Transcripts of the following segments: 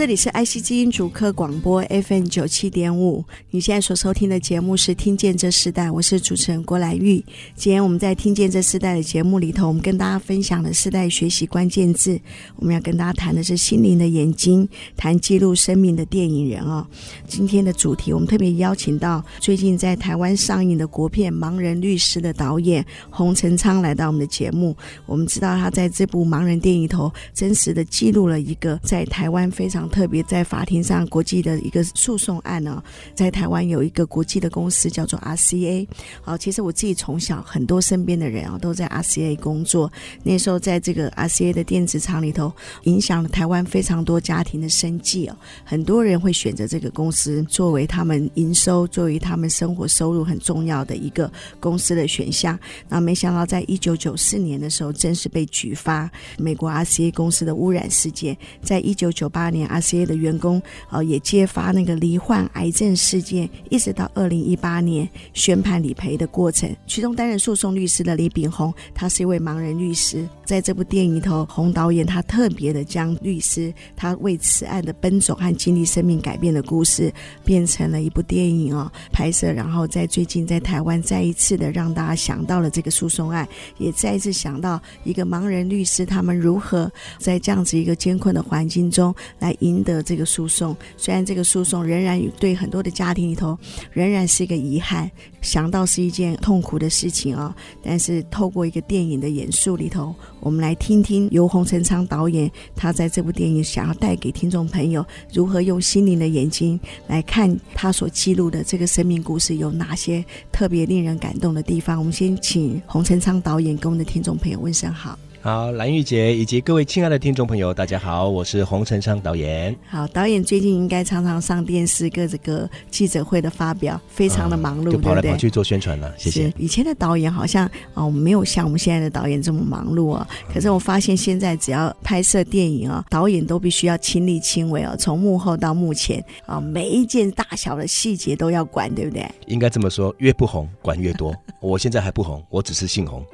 这里是爱惜基因主客广播 FM 九七点五，你现在所收听的节目是《听见这世代》，我是主持人郭兰玉。今天我们在《听见这世代》的节目里头，我们跟大家分享的世代学习关键字，我们要跟大家谈的是心灵的眼睛，谈记录生命的电影人哦。今天的主题，我们特别邀请到最近在台湾上映的国片《盲人律师》的导演洪成昌来到我们的节目。我们知道他在这部盲人电影头，真实的记录了一个在台湾非常。特别在法庭上国际的一个诉讼案呢，在台湾有一个国际的公司叫做 RCA。好，其实我自己从小很多身边的人啊都在 RCA 工作。那时候在这个 RCA 的电子厂里头，影响了台湾非常多家庭的生计哦。很多人会选择这个公司作为他们营收、作为他们生活收入很重要的一个公司的选项。那没想到在一九九四年的时候，正式被举发美国 RCA 公司的污染事件。在一九九八年 CA 的员工呃也揭发那个罹患癌症事件，一直到二零一八年宣判理赔的过程。其中担任诉讼律师的李炳宏，他是一位盲人律师。在这部电影里头，洪导演他特别的将律师他为此案的奔走和经历生命改变的故事，变成了一部电影哦拍摄。然后在最近在台湾再一次的让大家想到了这个诉讼案，也再一次想到一个盲人律师他们如何在这样子一个艰困的环境中来赢。赢得这个诉讼，虽然这个诉讼仍然对很多的家庭里头仍然是一个遗憾，想到是一件痛苦的事情啊、但是透过一个电影的演述里头，我们来听听由洪成昌导演他在这部电影想要带给听众朋友如何用心灵的眼睛来看他所记录的这个生命故事有哪些特别令人感动的地方。我们先请洪成昌导演跟我们的听众朋友问声好。好，蓝玉姐以及各位亲爱的听众朋友，大家好，我是洪成昌导演。好，导演最近应该常常上电视，各这个记者会的发表，非常的忙碌，嗯、就跑来跑去做宣传了。谢谢。以前的导演好像哦，没有像我们现在的导演这么忙碌啊。可是我发现现在只要拍摄电影啊，导演都必须要亲力亲为啊，从幕后到幕前啊，每一件大小的细节都要管，对不对？应该这么说，越不红管越多。我现在还不红，我只是姓洪，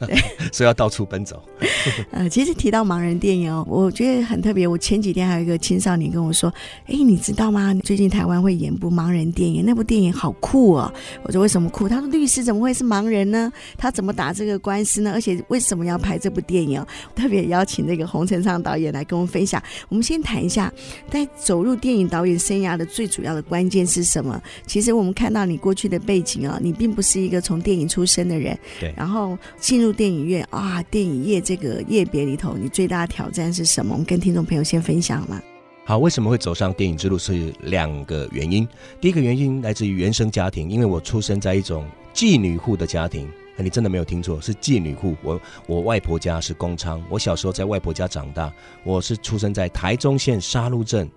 所以要到处奔走。呃，其实提到盲人电影哦，我觉得很特别。我前几天还有一个青少年跟我说：“哎，你知道吗？最近台湾会演部盲人电影，那部电影好酷哦。”我说：“为什么酷？”他说：“律师怎么会是盲人呢？他怎么打这个官司呢？而且为什么要拍这部电影？”特别邀请那个洪成昌导演来跟我们分享。我们先谈一下，在走入电影导演生涯的最主要的关键是什么？其实我们看到你过去的背景啊，你并不是一个从电影出身的人，对。然后进入电影院啊，电影业这个。业别里头，你最大的挑战是什么？我们跟听众朋友先分享嘛。好，为什么会走上电影之路？是两个原因。第一个原因来自于原生家庭，因为我出生在一种妓女户的家庭。你真的没有听错，是妓女户。我我外婆家是公娼，我小时候在外婆家长大。我是出生在台中县沙鹿镇。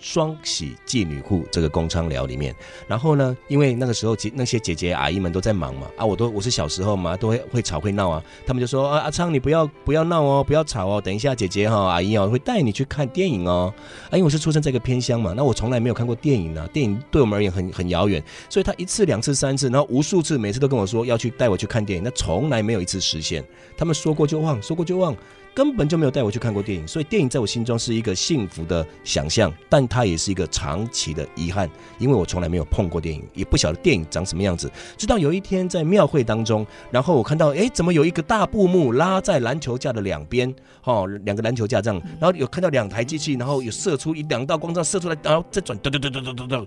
双喜妓女户这个公娼寮里面，然后呢，因为那个时候姐那些姐姐阿姨们都在忙嘛，啊，我都我是小时候嘛，都会会吵会闹啊，他们就说啊，阿昌你不要不要闹哦，不要吵哦，等一下姐姐哈、阿姨哦会带你去看电影哦，啊，因为我是出生在一个偏乡嘛，那我从来没有看过电影啊，电影对我们而言很很遥远，所以他一次两次三次，然后无数次，每次都跟我说要去带我去看电影，那从来没有一次实现，他们说过就忘，说过就忘。根本就没有带我去看过电影，所以电影在我心中是一个幸福的想象，但它也是一个长期的遗憾，因为我从来没有碰过电影，也不晓得电影长什么样子。直到有一天在庙会当中，然后我看到，哎，怎么有一个大布幕拉在篮球架的两边，哦，两个篮球架这样，然后有看到两台机器，然后有射出一两道光这样射出来，然后再转，噔噔噔噔噔噔噔。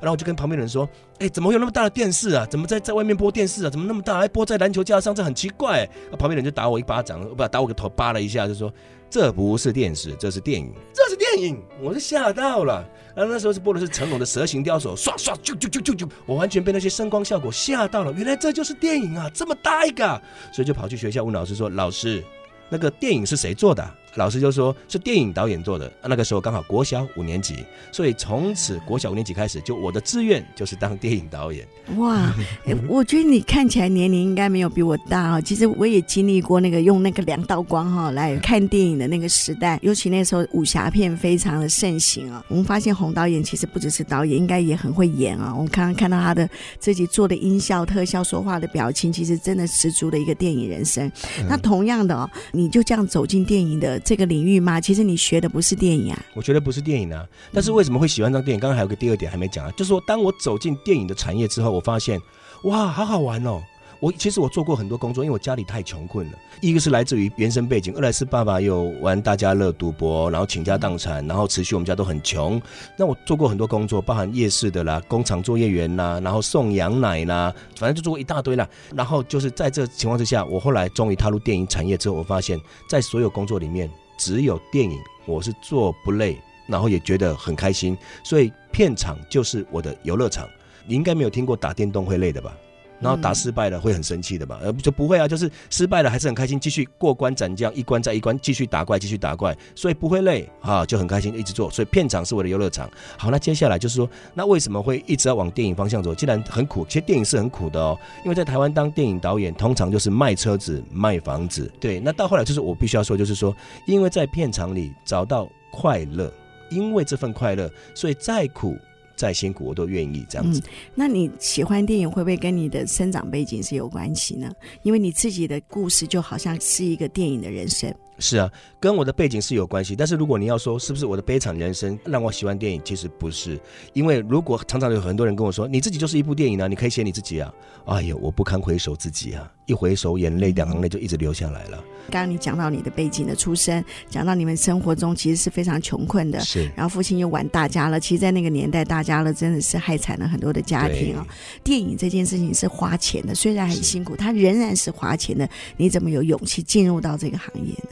然后我就跟旁边的人说：“哎，怎么有那么大的电视啊？怎么在在外面播电视啊？怎么那么大，还播在篮球架上？这很奇怪。”旁边人就打我一巴掌，不打我个头，扒了一下，就说：“这不是电视，这是电影，这是电影。”我就吓到了。然后那时候是播的是成龙的《蛇形刁手》，唰唰啾啾啾啾啾，我完全被那些声光效果吓到了。原来这就是电影啊，这么大一个，所以就跑去学校问老师说：“老师，那个电影是谁做的？”老师就说是电影导演做的。那个时候刚好国小五年级，所以从此国小五年级开始，就我的志愿就是当电影导演。哇，我觉得你看起来年龄应该没有比我大哦。其实我也经历过那个用那个两道光哈来看电影的那个时代，尤其那时候武侠片非常的盛行啊。我们发现洪导演其实不只是导演，应该也很会演啊。我们刚刚看到他的自己做的音效、特效、说话的表情，其实真的十足的一个电影人生。那同样的哦，你就这样走进电影的这个领域吗？其实你学的不是电影啊。我觉得不是电影啊，但是为什么会喜欢上电影？刚刚还有个第二点还没讲啊，就是说当我走进电影的产业之后，我发现哇，好好玩哦。我其实我做过很多工作，因为我家里太穷困了。一个是来自于原生背景，二来是爸爸有玩大家乐、赌博，然后倾家荡产，然后持续我们家都很穷。那我做过很多工作，包含夜市的啦、工厂作业员啦，然后送羊奶啦，反正就做过一大堆啦。然后就是在这情况之下，我后来终于踏入电影产业之后，我发现，在所有工作里面，只有电影我是做不累，然后也觉得很开心。所以片场就是我的游乐场。你应该没有听过打电动会累的吧？然后打失败了会很生气的吧？呃，就不会啊，就是失败了还是很开心，继续过关斩将，一关再一关，继续打怪，继续打怪，所以不会累啊，就很开心一直做。所以片场是我的游乐场。好，那接下来就是说，那为什么会一直要往电影方向走？既然很苦，其实电影是很苦的哦，因为在台湾当电影导演，通常就是卖车子、卖房子。对，那到后来就是我必须要说，就是说，因为在片场里找到快乐，因为这份快乐，所以再苦。再辛苦我都愿意这样子。嗯，那你喜欢电影会不会跟你的生长背景是有关系呢？因为你自己的故事就好像是一个电影的人生。是啊，跟我的背景是有关系。但是如果你要说是不是我的悲惨人生让我喜欢电影，其实不是。因为如果常常有很多人跟我说，你自己就是一部电影啊，你可以写你自己啊。哎呦，我不堪回首自己啊，一回首眼泪两行泪就一直流下来了。刚刚你讲到你的背景的出身，讲到你们生活中其实是非常穷困的，是。然后父亲又玩大家了，其实，在那个年代，大家乐真的是害惨了很多的家庭啊。电影这件事情是花钱的，虽然很辛苦，它仍然是花钱的。你怎么有勇气进入到这个行业呢？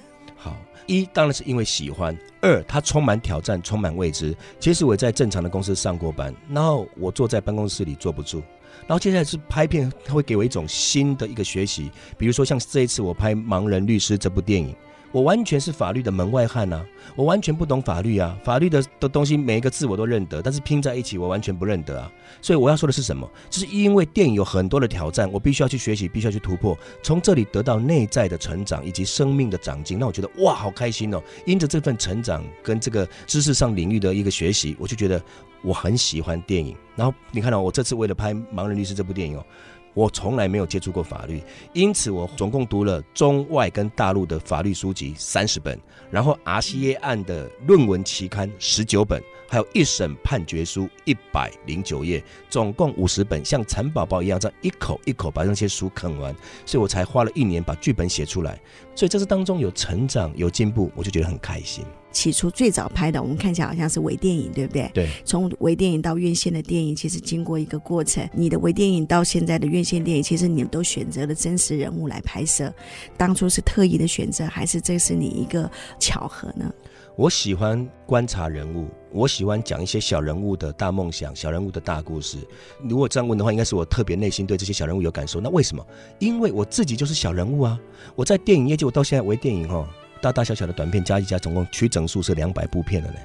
一当然是因为喜欢，二它充满挑战，充满未知。其实我在正常的公司上过班，然后我坐在办公室里坐不住，然后接下来是拍片，它会给我一种新的一个学习。比如说像这一次我拍《盲人律师》这部电影。我完全是法律的门外汉呐、啊，我完全不懂法律啊，法律的的东西每一个字我都认得，但是拼在一起我完全不认得啊。所以我要说的是什么？就是因为电影有很多的挑战，我必须要去学习，必须要去突破，从这里得到内在的成长以及生命的长进。那我觉得哇，好开心哦！因着这份成长跟这个知识上领域的一个学习，我就觉得我很喜欢电影。然后你看到、我这次为了拍《盲人律师》这部电影哦。我从来没有接触过法律，因此我总共读了中外跟大陆的法律书籍三十本，然后 RCA 案的论文期刊十九本，还有一审判决书一百零九页，总共五十本，像蚕宝宝一样，这样一口一口把那些书啃完，所以我才花了一年把剧本写出来。所以这是当中有成长有进步，我就觉得很开心。起初最早拍的，我们看起来好像是微电影，对不对？对。从微电影到院线的电影，其实经过一个过程。你的微电影到现在的院线电影，其实你们都选择了真实人物来拍摄。当初是特意的选择，还是这是你一个巧合呢？我喜欢观察人物，我喜欢讲一些小人物的大梦想、小人物的大故事。如果这样问的话，应该是我特别内心对这些小人物有感受。那为什么？因为我自己就是小人物啊！我在电影业界，我到现在微电影哈。大大小小的短片加一加，总共取整数是两百部片了呢。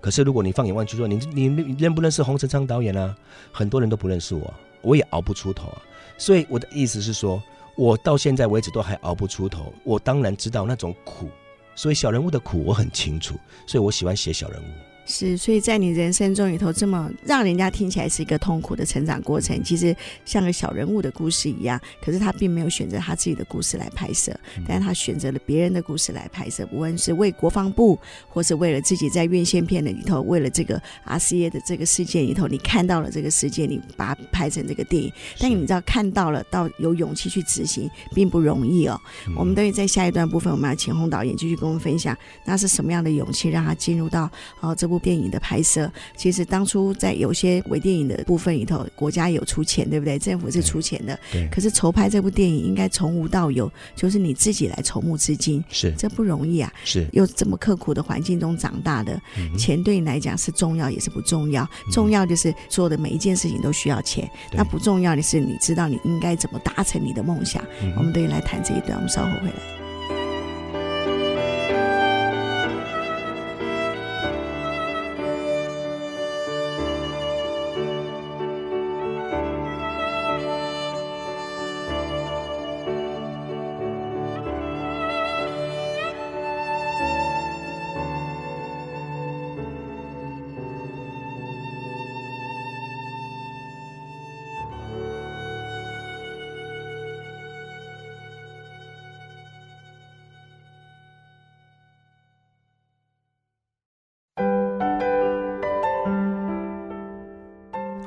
可是如果你放眼望去说，你你认不认识洪成昌导演啊？很多人都不认识我，我也熬不出头啊。所以我的意思是说，我到现在为止都还熬不出头。我当然知道那种苦，所以小人物的苦我很清楚，所以我喜欢写小人物。是，所以在你人生中里头，这么让人家听起来是一个痛苦的成长过程，其实像个小人物的故事一样。可是他并没有选择他自己的故事来拍摄，但是他选择了别人的故事来拍摄，无论是为国防部，或是为了自己在院线片的里头，为了这个 RCA 的这个事件里头，你看到了这个事件，你把它拍成这个电影。但你知道，看到了到有勇气去执行，并不容易哦。我们等于在下一段部分，我们要请洪导演继续跟我们分享，那是什么样的勇气让他进入到哦这部。电影的拍摄，其实当初在有些微电影的部分里头，国家有出钱，对不对？政府是出钱的。对。可是筹拍这部电影，应该从无到有，就是你自己来筹募资金，是这不容易啊。是。又这么刻苦的环境中长大的，嗯、钱对你来讲是重要，也是不重要。嗯、重要就是做的每一件事情都需要钱，那不重要的是你知道你应该怎么达成你的梦想。嗯、我们等于来谈这一段，我们稍后回来。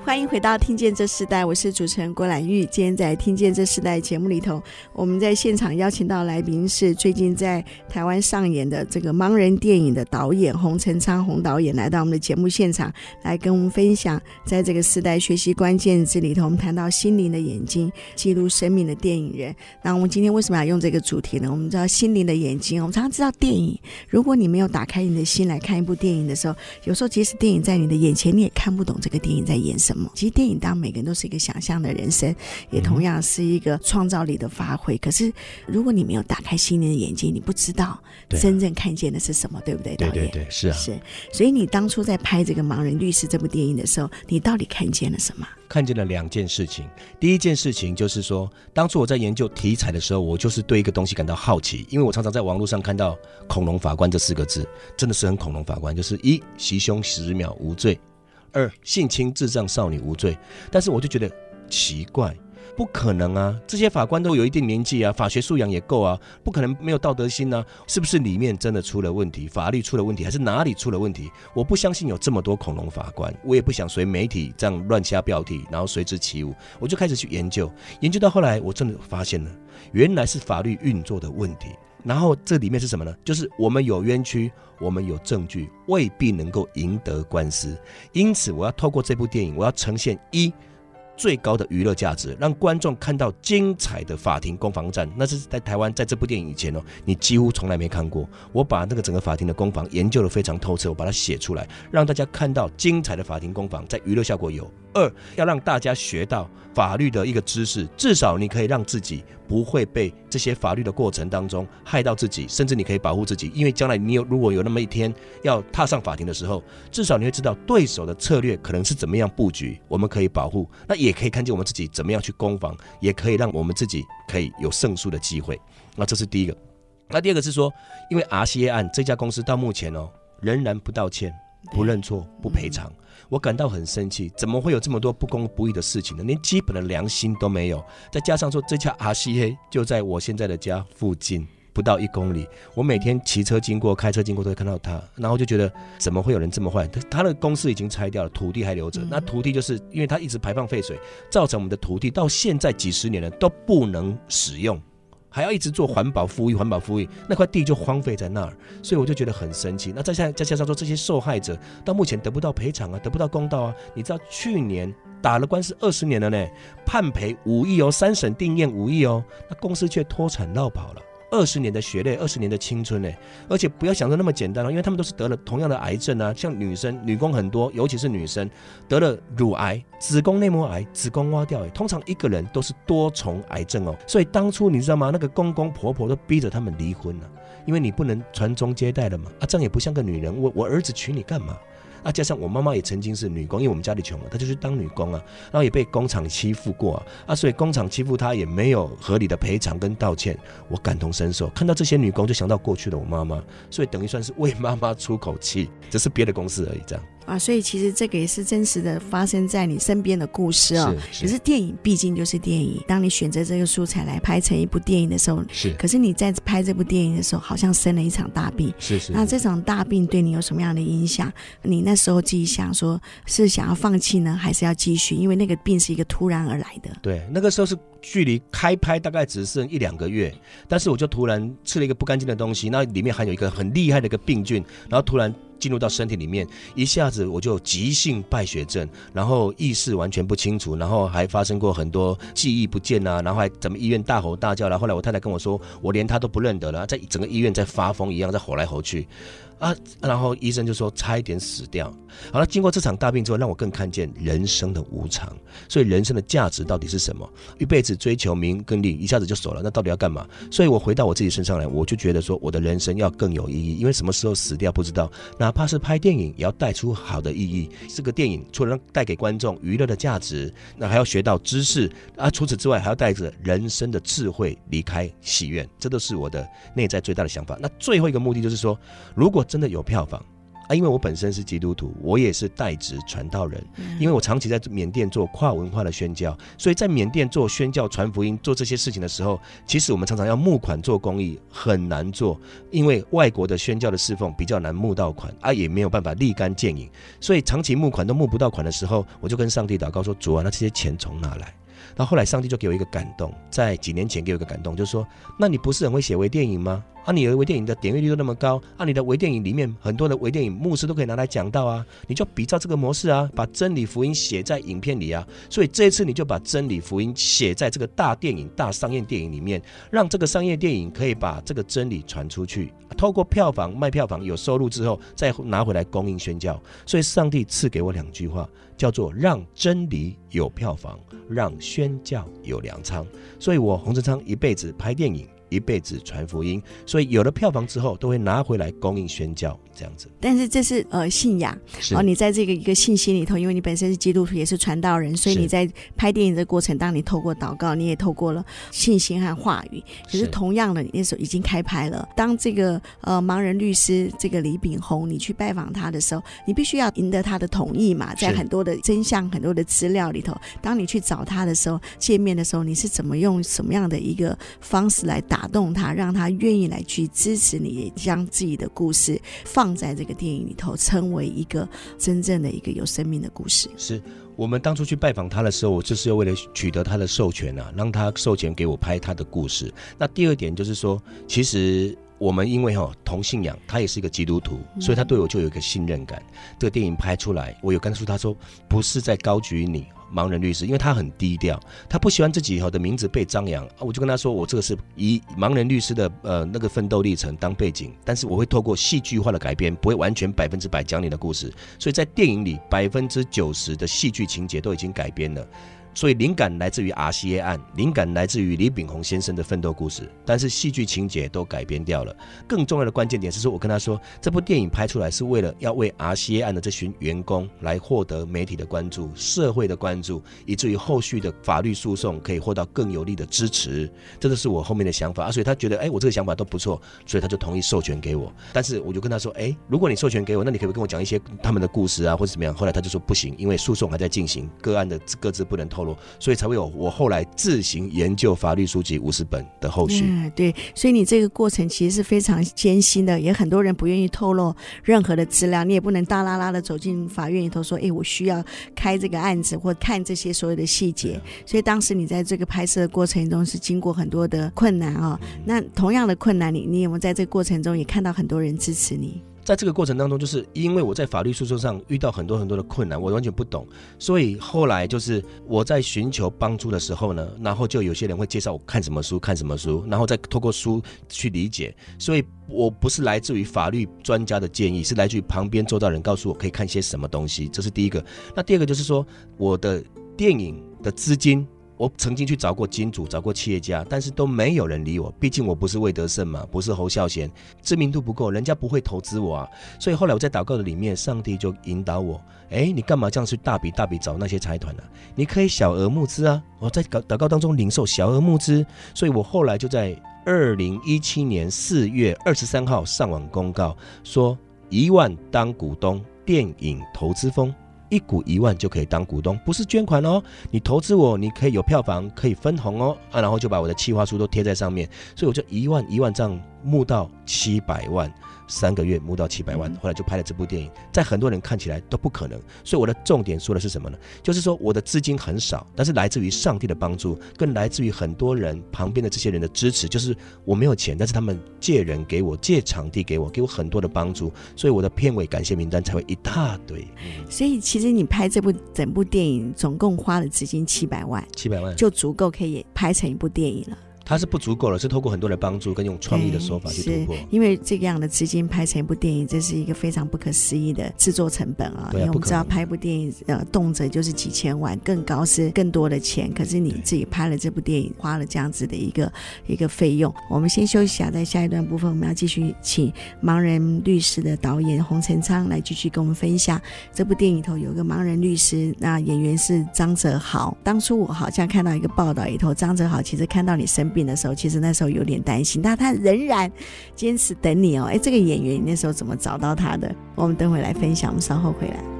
欢迎回到《听见这世代》，我是主持人郭兰玉。今天在《听见这世代》节目里头，我们在现场邀请到来宾是最近在台湾上演的这个盲人电影的导演洪成昌洪导演，来到我们的节目现场，来跟我们分享在这个时代学习关键字里头，我们谈到心灵的眼睛，记录生命的电影人。那我们今天为什么要用这个主题呢？我们知道心灵的眼睛，我们常常知道电影，如果你没有打开你的心来看一部电影的时候，有时候即使电影在你的眼前，你也看不懂这个电影在演什么。其实电影当然每个人都是一个想象的人生，也同样是一个创造力的发挥。可是如果你没有打开心灵的眼睛，你不知道真正看见的是什么，对，不对？对对对，是啊。是，所以你当初在拍这个《盲人律师》这部电影的时候，你到底看见了什么？看见了两件事情。第一件事情就是说，当初我在研究题材的时候，我就是对一个东西感到好奇，因为我常常在网络上看到“恐龙法官”这四个字，真的是很恐龙法官，就是一袭胸十秒无罪。二性侵智障少女无罪，但是我就觉得奇怪，不可能啊！这些法官都有一定年纪啊，法学素养也够啊，不可能没有道德心呢、是不是里面真的出了问题，法律出了问题，还是哪里出了问题？我不相信有这么多恐龙法官，我也不想随媒体这样乱下标题，然后随之起舞。我就开始去研究，研究到后来，我真的发现了，原来是法律运作的问题。然后这里面是什么呢？就是我们有冤屈，我们有证据，未必能够赢得官司。因此，我要透过这部电影，我要呈现一最高的娱乐价值，让观众看到精彩的法庭攻防战。那是在台湾，在这部电影以前哦，你几乎从来没看过。我把那个整个法庭的攻防研究得非常透彻，我把它写出来，让大家看到精彩的法庭攻防，在娱乐效果有。二，要让大家学到法律的一个知识，至少你可以让自己不会被这些法律的过程当中害到自己，甚至你可以保护自己，因为将来你有如果有那么一天要踏上法庭的时候，至少你会知道对手的策略可能是怎么样布局，我们可以保护，那也可以看见我们自己怎么样去攻防，也可以让我们自己可以有胜诉的机会。那这是第一个，那第二个是说，因为 RCA 案这家公司到目前哦仍然不道歉、不认错、不赔偿。我感到很生气，怎么会有这么多不公不义的事情呢？连基本的良心都没有。再加上说，这家 RCA 就在我现在的家附近，不到一公里。我每天骑车经过、开车经过都会看到他，然后就觉得怎么会有人这么坏？他他的公司已经拆掉了，土地还留着。那土地就是因为他一直排放废水，造成我们的土地到现在几十年了都不能使用。还要一直做环保复育，环保复育，那块地就荒废在那儿，所以我就觉得很生气。那再下再加上说，这些受害者到目前得不到赔偿啊，得不到公道啊。你知道去年打了官司二十年了呢，判赔五亿哦，三审定验五亿哦，那公司却脱产绕跑了。二十年的血泪，二十年的青春呢，而且不要想的那么简单了，因为他们都是得了同样的癌症啊，像女生女工很多，尤其是女生得了乳癌、子宫内膜癌、子宫挖掉，通常一个人都是多重癌症哦，所以当初你知道吗？那个公公婆婆都逼着他们离婚了，因为你不能传宗接代了嘛，啊，这样也不像个女人，我我儿子娶你干嘛？啊，加上我妈妈也曾经是女工，因为我们家里穷啊，她就去当女工啊，然后也被工厂欺负过啊，啊，所以工厂欺负她也没有合理的赔偿跟道歉，我感同身受，看到这些女工就想到过去的我妈妈，所以等于算是为妈妈出口气，只是别的公司而已，这样。啊，所以其实这个也是真实的发生在你身边的故事哦。是。是。可是电影毕竟就是电影，当你选择这个素材来拍成一部电影的时候，是。可是你在拍这部电影的时候，好像生了一场大病。是是。那这场大病对你有什么样的影响？你那时候自己想说，是想要放弃呢，还是要继续？因为那个病是一个突然而来的。对，那个时候是距离开拍大概只剩一两个月，但是我就突然吃了一个不干净的东西，那里面含有一个很厉害的一个病菌，然后突然。进入到身体里面，一下子我就急性败血症，然后意识完全不清楚，然后还发生过很多记忆不见啊，然后还怎么医院大吼大叫了。后来我太太跟我说，我连他都不认得了，在整个医院在发疯一样，在吼来吼去。啊，然后医生就说差一点死掉。好了，经过这场大病之后，让我更看见人生的无常。所以人生的价值到底是什么？一辈子追求名跟利，一下子就走了，那到底要干嘛？所以我回到我自己身上来，我就觉得说，我的人生要更有意义。因为什么时候死掉不知道，哪怕是拍电影，也要带出好的意义。这个电影除了带给观众娱乐的价值，那还要学到知识啊。除此之外，还要带着人生的智慧离开戏院。这都是我的内在最大的想法。那最后一个目的就是说，如果真的有票房啊，因为我本身是基督徒，我也是代职传道人，因为我长期在缅甸做跨文化的宣教，所以在缅甸做宣教、传福音、做这些事情的时候，其实我们常常要募款做公益，很难做，因为外国的宣教的侍奉比较难募到款啊，也没有办法立竿见影，所以长期募款都募不到款的时候，我就跟上帝祷告说：主啊，那这些钱从哪来？到后来，上帝就给我一个感动，在几年前给我一个感动，就是说，那你不是很会写微电影吗？啊，你的微电影的点阅率都那么高，啊，你的微电影里面很多的微电影牧师都可以拿来讲到啊，你就比照这个模式啊，把真理福音写在影片里啊。所以这一次你就把真理福音写在这个大电影、大商业电影里面，让这个商业电影可以把这个真理传出去，透过票房卖票房有收入之后，再拿回来供应宣教。所以上帝赐给我两句话。叫做让真理有票房，让宣教有粮仓。所以我洪成昌一辈子拍电影。一辈子传福音，所以有了票房之后，都会拿回来供应宣教这样子。但是这是呃信仰，是哦，你在这个一个信心里头，因为你本身是基督徒，也是传道人，所以你在拍电影的过程，当你透过祷告，你也透过了信心和话语。可是同样的，你那时候已经开拍了。当这个呃盲人律师这个李炳宏，你去拜访他的时候，你必须要赢得他的同意嘛，在很多的真相、很多的资料里头，当你去找他的时候，见面的时候，你是怎么用什么样的一个方式来打？打动他，让他愿意来去支持你，也将自己的故事放在这个电影里头，成为一个真正的一个有生命的故事。是我们当初去拜访他的时候，我就是为了取得他的授权啊，让他授权给我拍他的故事。那第二点就是说，其实我们因为哈同信仰，他也是一个基督徒，所以他对我就有一个信任感。嗯、这个电影拍出来，我有跟他说，他说不是在高举你。盲人律师，因为他很低调，他不喜欢自己以后的名字被张扬啊。我就跟他说，我这个是以盲人律师的呃那个奋斗历程当背景，但是我会透过戏剧化的改编，不会完全百分之百讲你的故事。所以在电影里，百分之九十的戏剧情节都已经改编了。所以灵感来自于 RCA 案，灵感来自于李炳宏先生的奋斗故事，但是戏剧情节都改编掉了。更重要的关键点是说，我跟他说，这部电影拍出来是为了要为 RCA 案的这群员工来获得媒体的关注、社会的关注，以至于后续的法律诉讼可以获得更有力的支持。这个是我后面的想法啊。所以他觉得，哎，我这个想法都不错，所以他就同意授权给我。但是我就跟他说，哎，如果你授权给我，那你可不可以跟我讲一些他们的故事啊，或者怎么样？后来他就说不行，因为诉讼还在进行，个案的各自不能透露。所以才会有我后来自行研究法律书籍五十本的后续。嗯，对，所以你这个过程其实是非常艰辛的，也很多人不愿意透露任何的资料，你也不能大拉拉的走进法院里头说，哎，我需要开这个案子或看这些所有的细节。所以当时你在这个拍摄的过程中是经过很多的困难啊、哦。那同样的困难，你你有没有在这个过程中也看到很多人支持你？在这个过程当中，就是因为我在法律诉讼上遇到很多很多的困难，我完全不懂，所以后来就是我在寻求帮助的时候呢，然后就有些人会介绍我看什么书，看什么书，然后再透过书去理解。所以我不是来自于法律专家的建议，是来自于旁边周遭人告诉我可以看些什么东西。这是第一个。那第二个就是说，我的电影的资金。我曾经去找过金主，找过企业家，但是都没有人理我。毕竟我不是魏德圣嘛，不是侯孝贤，知名度不够，人家不会投资我啊。所以后来我在祷告的里面，上帝就引导我：哎，你干嘛这样去大笔大笔找那些财团呢？你可以小额募资啊！我在祷祷告当中领受小额募资，所以我后来就在二零一七年四月二十三号上网公告说，一万当股东，电影投资风。一股一万就可以当股东，不是捐款哦。你投资我，你可以有票房，可以分红哦。啊，然后就把我的企划书都贴在上面，所以我就一万一万这样募到七百万。三个月募到七百万，后来就拍了这部电影，在很多人看起来都不可能。所以我的重点说的是什么呢？就是说我的资金很少，但是来自于上帝的帮助，更来自于很多人旁边的这些人的支持。就是我没有钱，但是他们借人给我，借场地给我，给我很多的帮助，所以我的片尾感谢名单才会一大堆。所以其实你拍这部整部电影总共花了资金七百万，七百万就足够可以拍成一部电影了。它是不足够的，是透过很多的帮助跟用创意的手法去突破。因为这个样的资金拍成一部电影，这是一个非常不可思议的制作成本啊！因为我们知道拍一部电影，呃，动辄就是几千万，更高是更多的钱。可是你自己拍了这部电影，花了这样子的一个一个费用。我们先休息一下，在下一段部分，我们要继续请盲人律师的导演洪成昌来继续跟我们分享这部电影里头有一个盲人律师，那演员是张哲豪。当初我好像看到一个报道里头，张哲豪其实看到你生病。病的时候，其实那时候有点担心，但他仍然坚持等你哦。哎，这个演员你那时候怎么找到他的？我们等会来分享，我们稍后回来。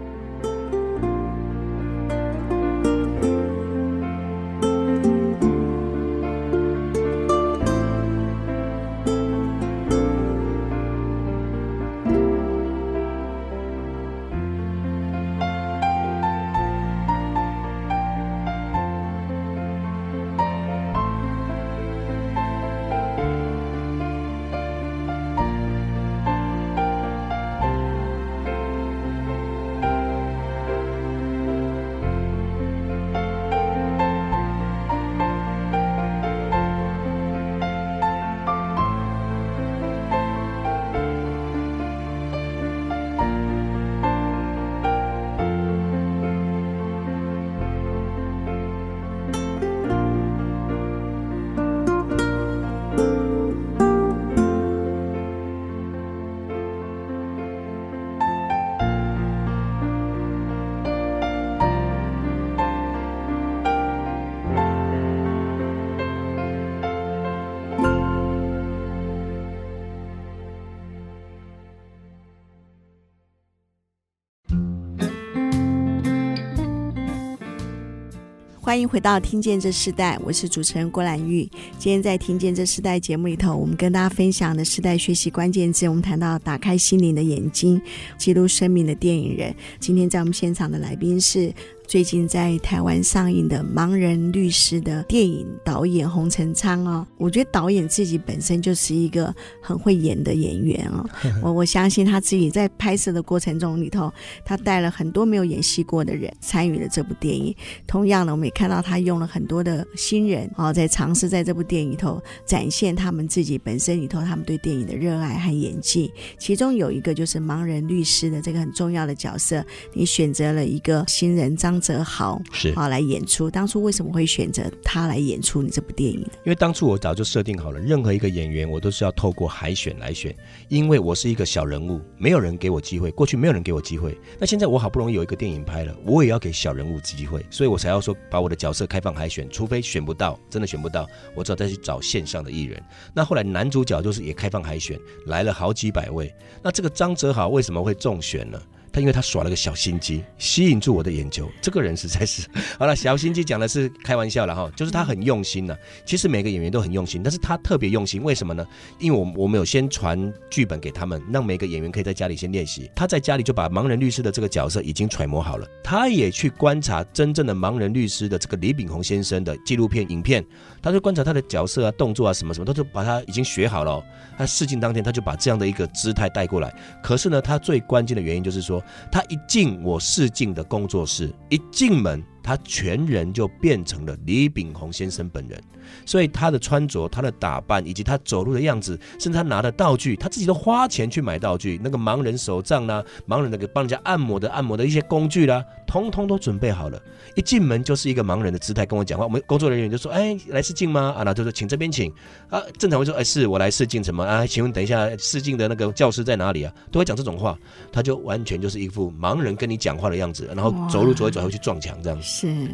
欢迎回到《听见这世代》，我是主持人郭兰玉。今天在《听见这世代》节目里头，我们跟大家分享的时代学习关键字，我们谈到打开心灵的眼睛，记录生命的电影人。今天在我们现场的来宾是。最近在台湾上映的《盲人律师》的电影导演洪成昌哦，我觉得导演自己本身就是一个很会演的演员哦。我我相信他自己在拍摄的过程中里头，他带了很多没有演戏过的人参与了这部电影。同样的，我们也看到他用了很多的新人哦，在尝试在这部电影里头展现他们自己本身里头他们对电影的热爱和演技。其中有一个就是盲人律师的这个很重要的角色，你选择了一个新人张。哲豪是啊，来演出。当初为什么会选择他来演出你这部电影？因为当初我早就设定好了，任何一个演员我都是要透过海选来选，因为我是一个小人物，没有人给我机会，过去没有人给我机会。那现在我好不容易有一个电影拍了，我也要给小人物机会，所以我才要说把我的角色开放海选，除非选不到，真的选不到，我只好再去找线上的艺人。那后来男主角就是也开放海选，来了好几百位。那这个张哲豪为什么会中选呢？他因为他耍了个小心机，吸引住我的眼球。这个人实在是 好了，小心机讲的是开玩笑了哈，就是他很用心呐。其实每个演员都很用心，但是他特别用心，为什么呢？因为我我们有先传剧本给他们，让每个演员可以在家里先练习。他在家里就把盲人律师的这个角色已经揣摩好了，他也去观察真正的盲人律师的这个李炳宏先生的纪录片影片，他就观察他的角色啊、动作啊什么什么，他就把他已经学好了。他试镜当天，他就把这样的一个姿态带过来。可是呢，他最关键的原因就是说。他一进我试镜的工作室，一进门，他全人就变成了李炳宏先生本人。所以他的穿着、他的打扮，以及他走路的样子，甚至他拿的道具，他自己都花钱去买道具。那个盲人手杖啦、盲人那个帮人家按摩的按摩的一些工具啦、通通都准备好了。一进门就是一个盲人的姿态跟我讲话。我们工作人员就说：“哎，来试镜吗？”啊，那就说：“请这边请。”啊，正常会说：“哎，是我来试镜什么啊？请问等一下试镜的那个教室在哪里啊？”都会讲这种话。他就完全就是一副盲人跟你讲话的样子，然后走路走一走会去撞墙这样。是。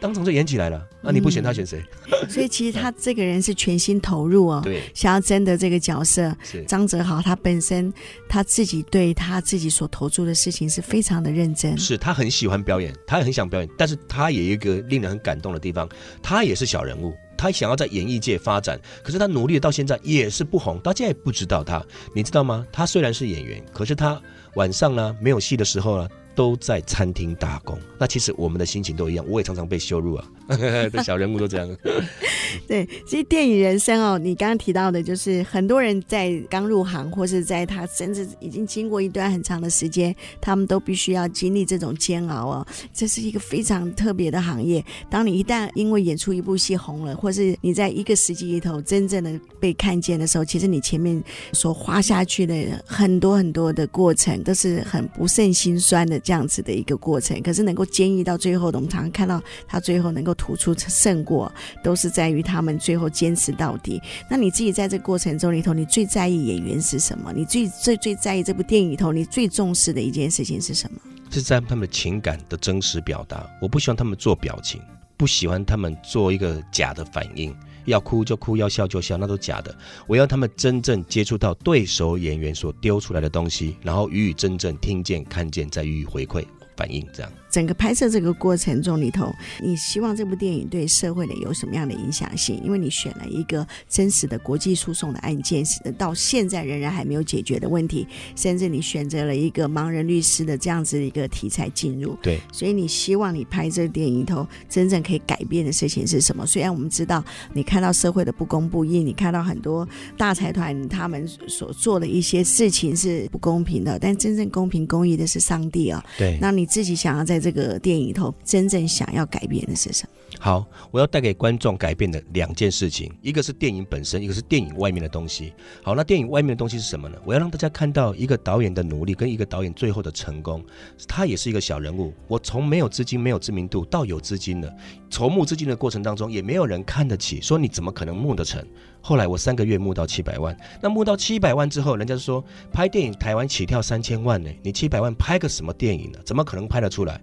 当场就演起来了，那、啊、你不选他选谁？嗯、所以其实他这个人是全心投入哦，对，想要争得这个角色。张哲豪他本身他自己对他自己所投注的事情是非常的认真，是他很喜欢表演，他也很想表演，但是他也有一个令人很感动的地方，他也是小人物，他想要在演艺界发展，可是他努力到现在也是不红，大家也不知道他，你知道吗？他虽然是演员，可是他晚上呢没有戏的时候呢。都在餐厅打工，那其实我们的心情都一样，我也常常被羞辱啊，这小人物都这样。对，其实电影人生哦，你刚刚提到的，就是很多人在刚入行，或是在他甚至已经经过一段很长的时间，他们都必须要经历这种煎熬哦。这是一个非常特别的行业。当你一旦因为演出一部戏红了，或是你在一个时机里头真正的被看见的时候，其实你前面所花下去的很多很多的过程，都是很不胜心酸的。这样子的一个过程，可是能够坚毅到最后的，我们常常看到他最后能够突出胜过，都是在于他们最后坚持到底。那你自己在这个过程中里头，你最在意演员是什么？你最最最在意这部电影里头，你最重视的一件事情是什么？是在他们情感的真实表达。我不喜欢他们做表情，不喜欢他们做一个假的反应。要哭就哭，要笑就笑，那都假的。我要他们真正接触到对手演员所丢出来的东西，然后予以真正听见、看见，再予以回馈。反应这样，整个拍摄这个过程中里头，你希望这部电影对社会的有什么样的影响性？因为你选了一个真实的国际诉讼的案件，到现在仍然还没有解决的问题，甚至你选择了一个盲人律师的这样子的一个题材进入。对，所以你希望你拍这个电影里头真正可以改变的事情是什么？虽然我们知道你看到社会的不公不义，你看到很多大财团他们所做的一些事情是不公平的，但真正公平公义的是上帝啊。对，那。你自己想要在这个电影里头真正想要改变的是什么？好，我要带给观众改变的两件事情，一个是电影本身，一个是电影外面的东西。好，那电影外面的东西是什么呢？我要让大家看到一个导演的努力跟一个导演最后的成功。他也是一个小人物，我从没有资金、没有知名度到有资金了，筹募资金的过程当中，也没有人看得起，说你怎么可能募得成？后来我三个月募到七百万，那募到七百万之后，人家说拍电影台湾起跳三千万呢，你七百万拍个什么电影呢？怎么可能拍得出来？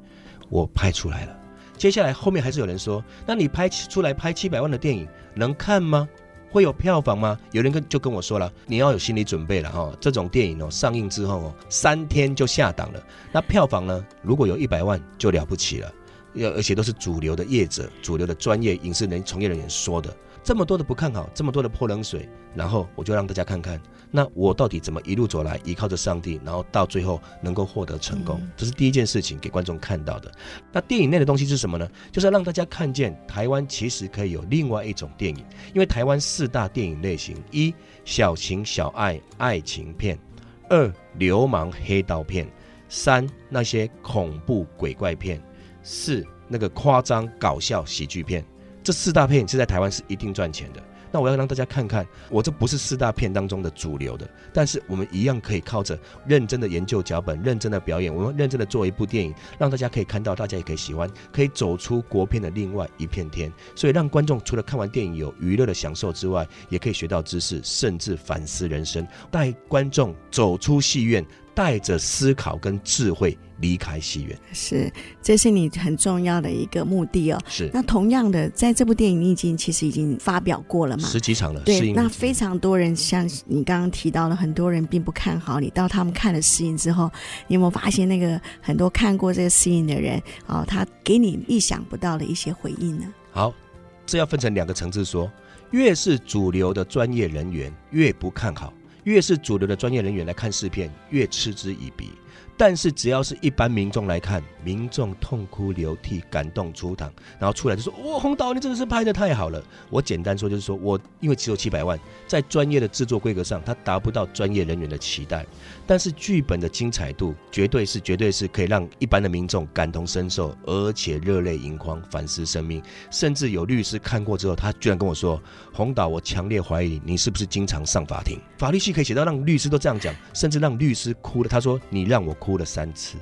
我拍出来了。接下来后面还是有人说，那你拍出来拍七百万的电影能看吗？会有票房吗？有人跟就跟我说了，你要有心理准备了哈，这种电影哦上映之后哦三天就下档了，那票房呢？如果有一百万就了不起了，要而且都是主流的业者、主流的专业影视人从业人员说的。这么多的不看好，这么多的泼冷水，然后我就让大家看看，那我到底怎么一路走来，依靠着上帝，然后到最后能够获得成功，这是第一件事情给观众看到的。那电影内的东西是什么呢？就是要让大家看见台湾其实可以有另外一种电影，因为台湾四大电影类型：一、小情小爱爱情片；二、流氓黑道片；三、那些恐怖鬼怪片；四、那个夸张搞笑喜剧片。这四大片是在台湾是一定赚钱的。那我要让大家看看，我这不是四大片当中的主流的，但是我们一样可以靠着认真的研究脚本、认真的表演，我们认真的做一部电影，让大家可以看到，大家也可以喜欢，可以走出国片的另外一片天。所以让观众除了看完电影有娱乐的享受之外，也可以学到知识，甚至反思人生，带观众走出戏院。带着思考跟智慧离开戏院，是，这是你很重要的一个目的哦。是，那同样的，在这部电影你已经其实已经发表过了嘛？十几场了。对，那非常多人像你刚刚提到了，很多人并不看好你。到他们看了试映之后，你有没有发现那个很多看过这个试映的人哦，他给你意想不到的一些回应呢？好，这要分成两个层次说，越是主流的专业人员越不看好。越是主流的专业人员来看试片，越嗤之以鼻。但是只要是一般民众来看，民众痛哭流涕，感动出场，然后出来就说：“哇，洪导，你真的是拍得太好了。”我简单说就是说，我因为只有七百万，在专业的制作规格上，它达不到专业人员的期待。但是剧本的精彩度，绝对是绝对是可以让一般的民众感同身受，而且热泪盈眶，反思生命。甚至有律师看过之后，他居然跟我说：“洪导，我强烈怀疑你是不是经常上法庭？法律系可以写到让律师都这样讲，甚至让律师哭了。”他说：“你让我哭。”哭了三次，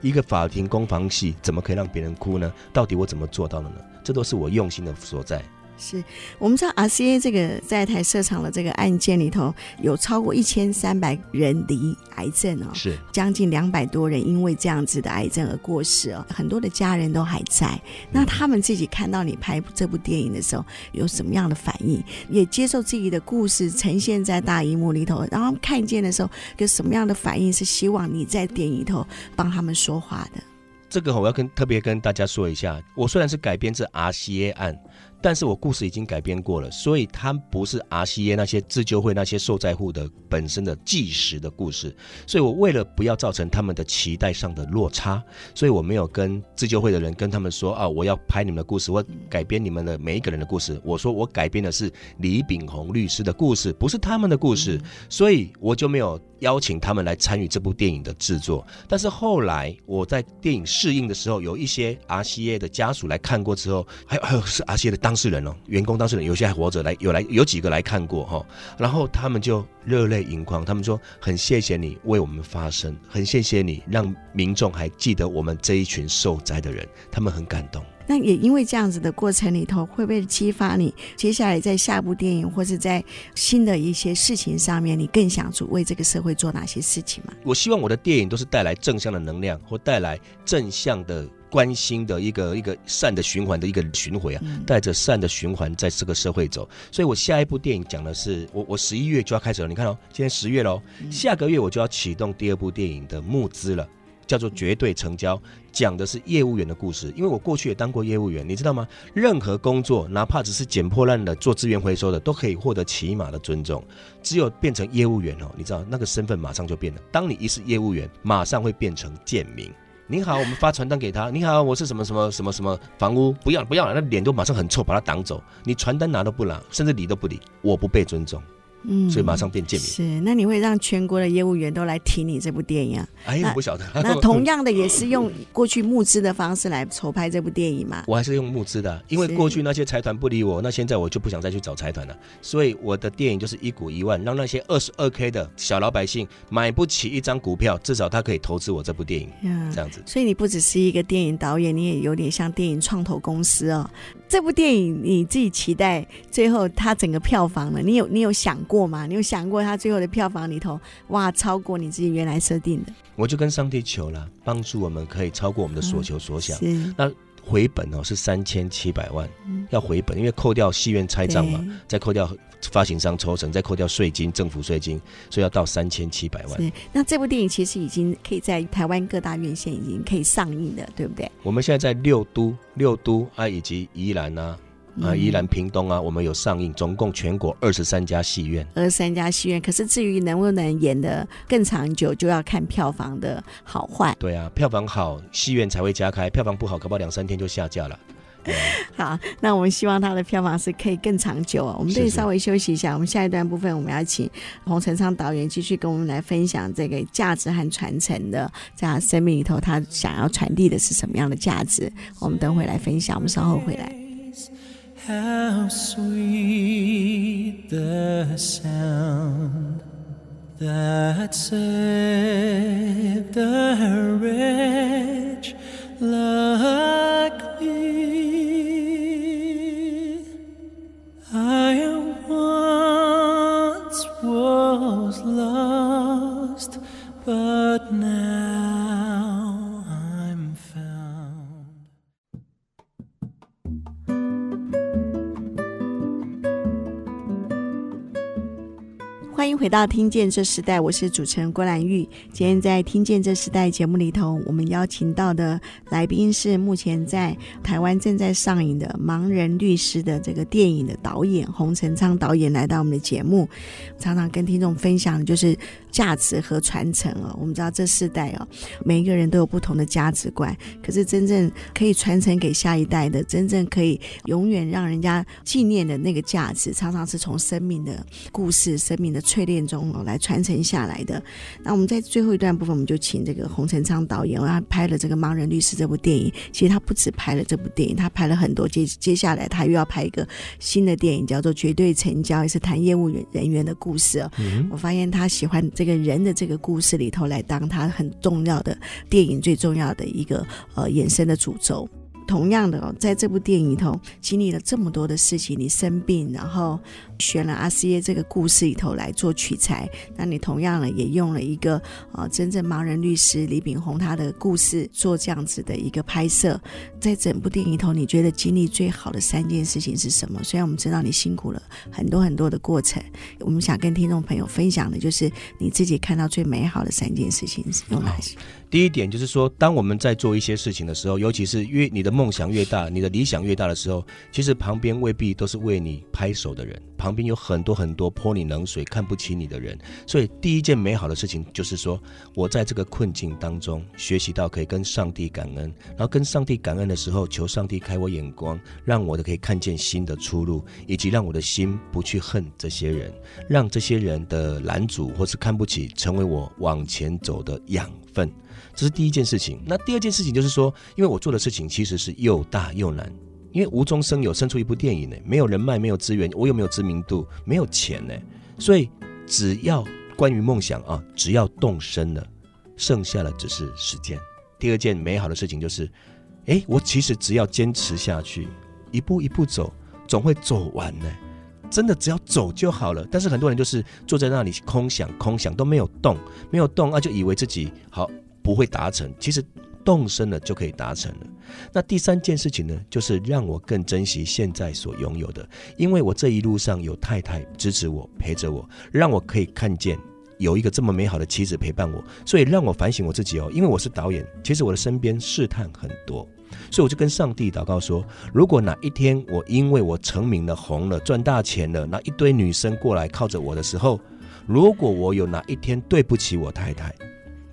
一个法庭攻防戏怎么可以让别人哭呢？到底我怎么做到的呢？这都是我用心的所在。是我们知道 RCA 这个在台设厂的这个案件里头，有超过一千三百人罹癌症哦，是将近两百多人因为这样子的癌症而过世哦，很多的家人都还在。那他们自己看到你拍这部电影的时候，有什么样的反应？也接受自己的故事呈现在大荧幕里头，然后看见的时候，有什么样的反应？是希望你在电影里头帮他们说话的。这个我要跟特别跟大家说一下，我虽然是改编自 RCA 案。但是我故事已经改编过了，所以它不是 RCA 那些自救会那些受灾户的本身的纪实的故事，所以我为了不要造成他们的期待上的落差，所以我没有跟自救会的人跟他们说啊，我要拍你们的故事，我改编你们的每一个人的故事。我说我改编的是李炳宏律师的故事，不是他们的故事，所以我就没有邀请他们来参与这部电影的制作。但是后来我在电影试映的时候，有一些 RCA 的家属来看过之后，还有还有是 RCA 的。当事人哦，员工当事人有些还活着，来有来有几个来看过哈，然后他们就热泪盈眶，他们说很谢谢你为我们发声，很谢谢你让民众还记得我们这一群受灾的人，他们很感动。那也因为这样子的过程里头，会不会激发你接下来在下部电影或是在新的一些事情上面，你更想做为这个社会做哪些事情嘛？我希望我的电影都是带来正向的能量，或带来正向的关心的一个一个善的循环的一个巡回啊，带着善的循环在这个社会走。所以我下一部电影讲的是我我十一月就要开始了，你看哦，今天十月喽，下个月我就要启动第二部电影的募资了。叫做绝对成交，讲的是业务员的故事。因为我过去也当过业务员，你知道吗？任何工作，哪怕只是捡破烂的、做资源回收的，都可以获得起码的尊重。只有变成业务员哦，你知道那个身份马上就变了。当你一是业务员，马上会变成贱民。你好，我们发传单给他。你好，我是什么什么什么什么房屋，不要不要了，那脸都马上很臭，把他挡走。你传单拿都不拿，甚至理都不理，我不被尊重。嗯，所以马上变贱民。是，那你会让全国的业务员都来提你这部电影啊？哎，我不晓得。那 同样的也是用过去募资的方式来筹拍这部电影嘛？我还是用募资的啊，因为过去那些财团不理我，那现在我就不想再去找财团了。所以我的电影就是一股一万，让那些二十二 K 的小老百姓买不起一张股票，至少他可以投资我这部电影。嗯，这样子。所以你不只是一个电影导演，你也有点像电影创投公司哦。这部电影你自己期待最后它整个票房呢？你有你有想过吗？你有想过它最后的票房里头，哇，超过你自己原来设定的？我就跟上帝求了，帮助我们可以超过我们的所求所想。嗯、那。回本哦是三千七百万，要回本，因为扣掉戏院拆账嘛，再扣掉发行商抽成，再扣掉税金、政府税金，所以要到三千七百万。那这部电影其实已经可以在台湾各大院线已经可以上映的，对不对？我们现在在六都、六都啊，以及宜兰啊。啊，宜兰、屏东啊，我们有上映，总共全国二十三家戏院，二十三家戏院。可是至于能不能演的更长久，就要看票房的好坏。对啊，票房好，戏院才会加开；票房不好，搞不好两三天就下架了。好，那我们希望它的票房是可以更长久哦。我们这里稍微休息一下，我们下一段部分我们要请洪成昌导演继续跟我们来分享这个价值和传承的，在他生命里头，他想要传递的是什么样的价值？我们等会来分享，我们稍后回来。How sweet the sound that saved a wretch like 回到《听见这时代》，我是主持人郭兰玉。今天在《听见这时代》节目里头，我们邀请到的来宾是目前在台湾正在上映的《盲人律师》的这个电影的导演洪成昌导演来到我们的节目，常常跟听众分享就是价值和传承哦。我们知道这世代哦，每一个人都有不同的价值观，可是真正可以传承给下一代的，真正可以永远让人家纪念的那个价值，常常是从生命的故事、生命的。淬炼中哦，来传承下来的。那我们在最后一段部分，我们就请这个洪成昌导演，他拍了这个《盲人律师》这部电影。其实他不止拍了这部电影，他拍了很多。接接下来，他又要拍一个新的电影，叫做《绝对成交》，也是谈业务人员的故事哦。嗯、我发现他喜欢这个人的这个故事里头来当他很重要的电影最重要的一个呃衍生的主轴。同样的哦，在这部电影里头经历了这么多的事情，你生病，然后选了阿斯耶这个故事里头来做取材，那你同样呢也用了一个呃真正盲人律师李炳宏他的故事做这样子的一个拍摄。在整部电影里头，你觉得经历最好的三件事情是什么？虽然我们知道你辛苦了很多很多的过程，我们想跟听众朋友分享的就是你自己看到最美好的三件事情是有哪些？第一点就是说，当我们在做一些事情的时候，尤其是越你的梦想越大，你的理想越大的时候，其实旁边未必都是为你拍手的人，旁边有很多很多泼你冷水、看不起你的人。所以，第一件美好的事情就是说，我在这个困境当中学习到可以跟上帝感恩，然后跟上帝感恩的时候，求上帝开我眼光，让我的可以看见新的出路，以及让我的心不去恨这些人，让这些人的拦阻或是看不起，成为我往前走的养分。这是第一件事情。那第二件事情就是说，因为我做的事情其实是又大又难，因为无中生有，生出一部电影呢，没有人脉，没有资源，我又没有知名度，没有钱呢，所以只要关于梦想啊，只要动身了，剩下的只是时间。第二件美好的事情就是，哎，我其实只要坚持下去，一步一步走，总会走完呢。真的只要走就好了。但是很多人就是坐在那里空想，空想都没有动，没有动，啊、就以为自己好。不会达成，其实动身了就可以达成了。那第三件事情呢，就是让我更珍惜现在所拥有的，因为我这一路上有太太支持我，陪着我，让我可以看见有一个这么美好的妻子陪伴我，所以让我反省我自己哦。因为我是导演，其实我的身边试探很多，所以我就跟上帝祷告说：如果哪一天我因为我成名了、红了、赚大钱了，那一堆女生过来靠着我的时候，如果我有哪一天对不起我太太。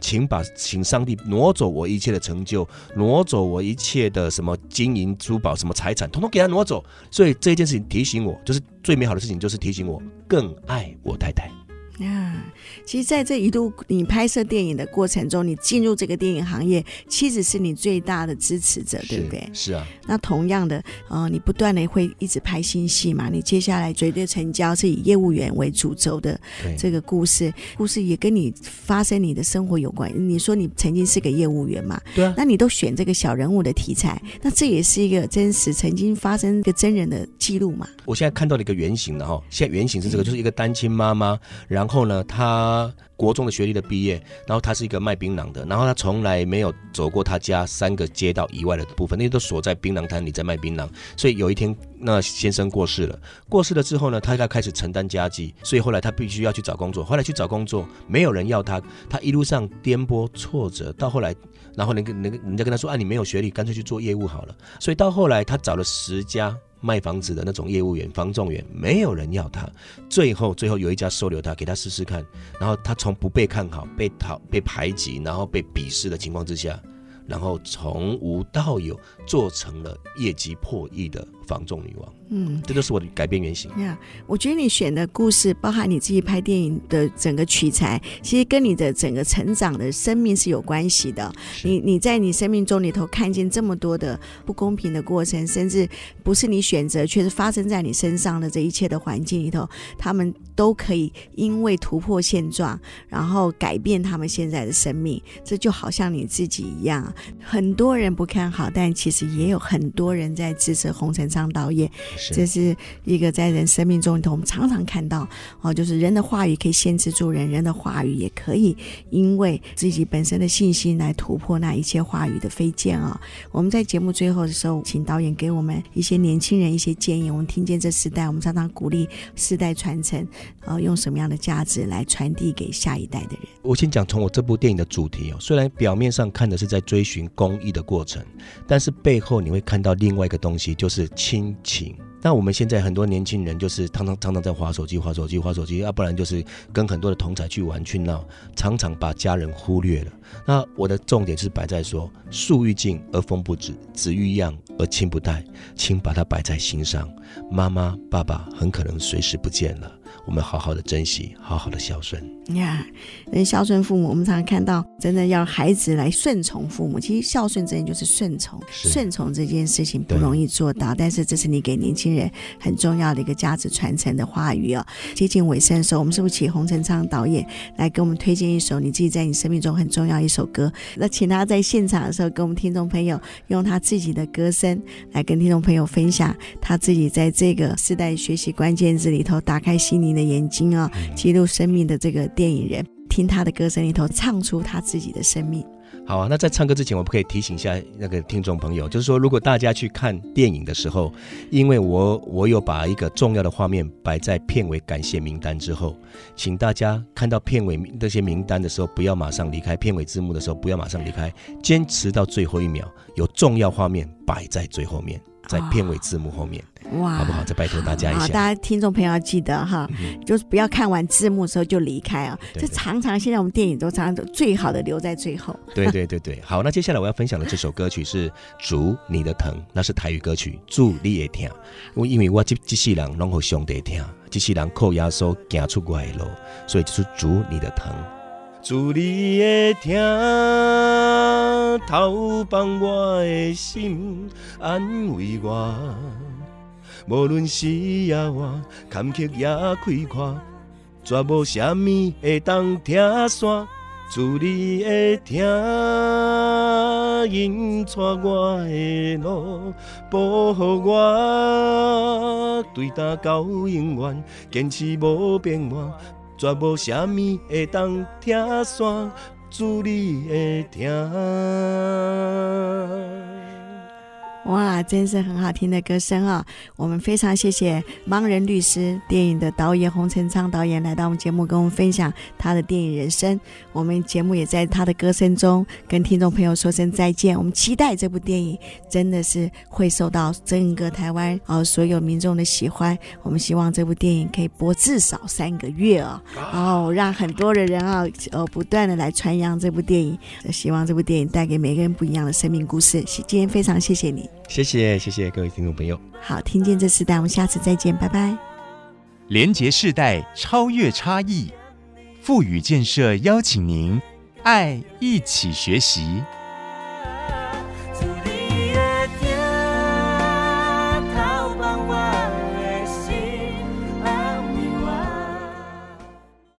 请把，请上帝挪走我一切的成就，挪走我一切的什么金银珠宝、什么财产，统统给他挪走。所以这件事情提醒我，就是最美好的事情，就是提醒我更爱我太太。嗯，其实，在这一路你拍摄电影的过程中，你进入这个电影行业，妻子是你最大的支持者，对不对？是啊。那同样的，呃，你不断的会一直拍新戏嘛？你接下来绝对成交是以业务员为主轴的这个故事，故事也跟你发生你的生活有关。你说你曾经是个业务员嘛？对啊。那你都选这个小人物的题材，那这也是一个真实曾经发生一个真人的记录嘛？我现在看到了一个原型了哈，现在原型是这个，就是一个单亲妈妈，然后。呢，她国中的学历的毕业，然后她是一个卖槟榔的，然后她从来没有走过她家三个街道以外的部分，那些都锁在槟榔摊里在卖槟榔。所以有一天，那先生过世了，过世了之后呢，他要开始承担家计，所以后来她必须要去找工作。后来去找工作，没有人要她，她一路上颠簸挫折，到后来，然后那个那个人家跟他说啊，你没有学历，干脆去做业务好了。所以到后来，他找了十家。卖房子的那种业务员、房仲员，没有人要他。最后，最后有一家收留他，给他试试看。然后他从不被看好、被讨、被排挤，然后被鄙视的情况之下，然后从无到有，做成了业绩破亿的房仲女王。嗯，这就是我的改编原型。呀，yeah, 我觉得你选的故事，包含你自己拍电影的整个取材，其实跟你的整个成长的生命是有关系的。你你在你生命中里头看见这么多的不公平的过程，甚至不是你选择，却是发生在你身上的这一切的环境里头，他们都可以因为突破现状，然后改变他们现在的生命。这就好像你自己一样，很多人不看好，但其实也有很多人在支持洪成昌导演。是这是一个在人生命中里头，我们常常看到哦，就是人的话语可以限制住人，人的话语也可以因为自己本身的信心来突破那一切话语的飞剑啊、哦！我们在节目最后的时候，请导演给我们一些年轻人一些建议。我们听见这时代，我们常常鼓励世代传承，呃，用什么样的价值来传递给下一代的人？我先讲从我这部电影的主题哦，虽然表面上看的是在追寻公益的过程，但是背后你会看到另外一个东西，就是亲情。那我们现在很多年轻人就是常常常常在划手机、划手机、划手机，要不然就是跟很多的同侪去玩去闹，常常把家人忽略了。那我的重点是摆在说，树欲静而风不止，子欲养而亲不待，请把它摆在心上。妈妈、爸爸很可能随时不见了。我们好好的珍惜，好好的孝顺呀。人、孝顺父母，我们常常看到，真的要孩子来顺从父母。其实孝顺真的就是顺从，顺从这件事情不容易做到，但是这是你给年轻人很重要的一个价值传承的话语哦。接近尾声的时候，我们是不是请洪成昌导演来给我们推荐一首你自己在你生命中很重要一首歌？那请他在现场的时候，跟我们听众朋友用他自己的歌声来跟听众朋友分享他自己在这个时代学习关键字里头打开心灵的眼睛啊、哦，记录生命的这个电影人，听他的歌声里头唱出他自己的生命。好啊，那在唱歌之前，我们可以提醒一下那个听众朋友，就是说，如果大家去看电影的时候，因为我我有把一个重要的画面摆在片尾感谢名单之后，请大家看到片尾那些名单的时候，不要马上离开；片尾字幕的时候，不要马上离开，坚持到最后一秒，有重要画面摆在最后面。在片尾字幕后面，哇，好不好？再拜托大家一下。大家听众朋友要记得哈，嗯、就是不要看完字幕的时候就离开啊。这常常现在我们电影都常常最好的留在最后。对对对对，好，那接下来我要分享的这首歌曲是《主你的疼》，那是台语歌曲，祝你也听。我因为我这这世人拢好兄弟听，这世人靠耶稣行出我的路，所以就是主你的疼。祝你的疼，透放我的心，安慰我。无论是也我，坎坷也开阔，绝无啥物会当拆散。祝你的疼，引带我的路，保护我，对答到永远，坚持无变换，绝无啥物会当拆散。祝你会听。哇，真是很好听的歌声啊！我们非常谢谢盲人律师电影的导演洪成昌导演来到我们节目，跟我们分享他的电影人生。我们节目也在他的歌声中跟听众朋友说声再见。我们期待这部电影真的是会受到整个台湾啊所有民众的喜欢。我们希望这部电影可以播至少三个月啊，然后让很多的人啊呃不断的来传扬这部电影。希望这部电影带给每个人不一样的生命故事。今天非常谢谢你。谢谢谢谢各位听众朋友，好，听见这时代，我们下次再见，拜拜。连结世代，超越差异，富予建设邀请您，爱一起学习。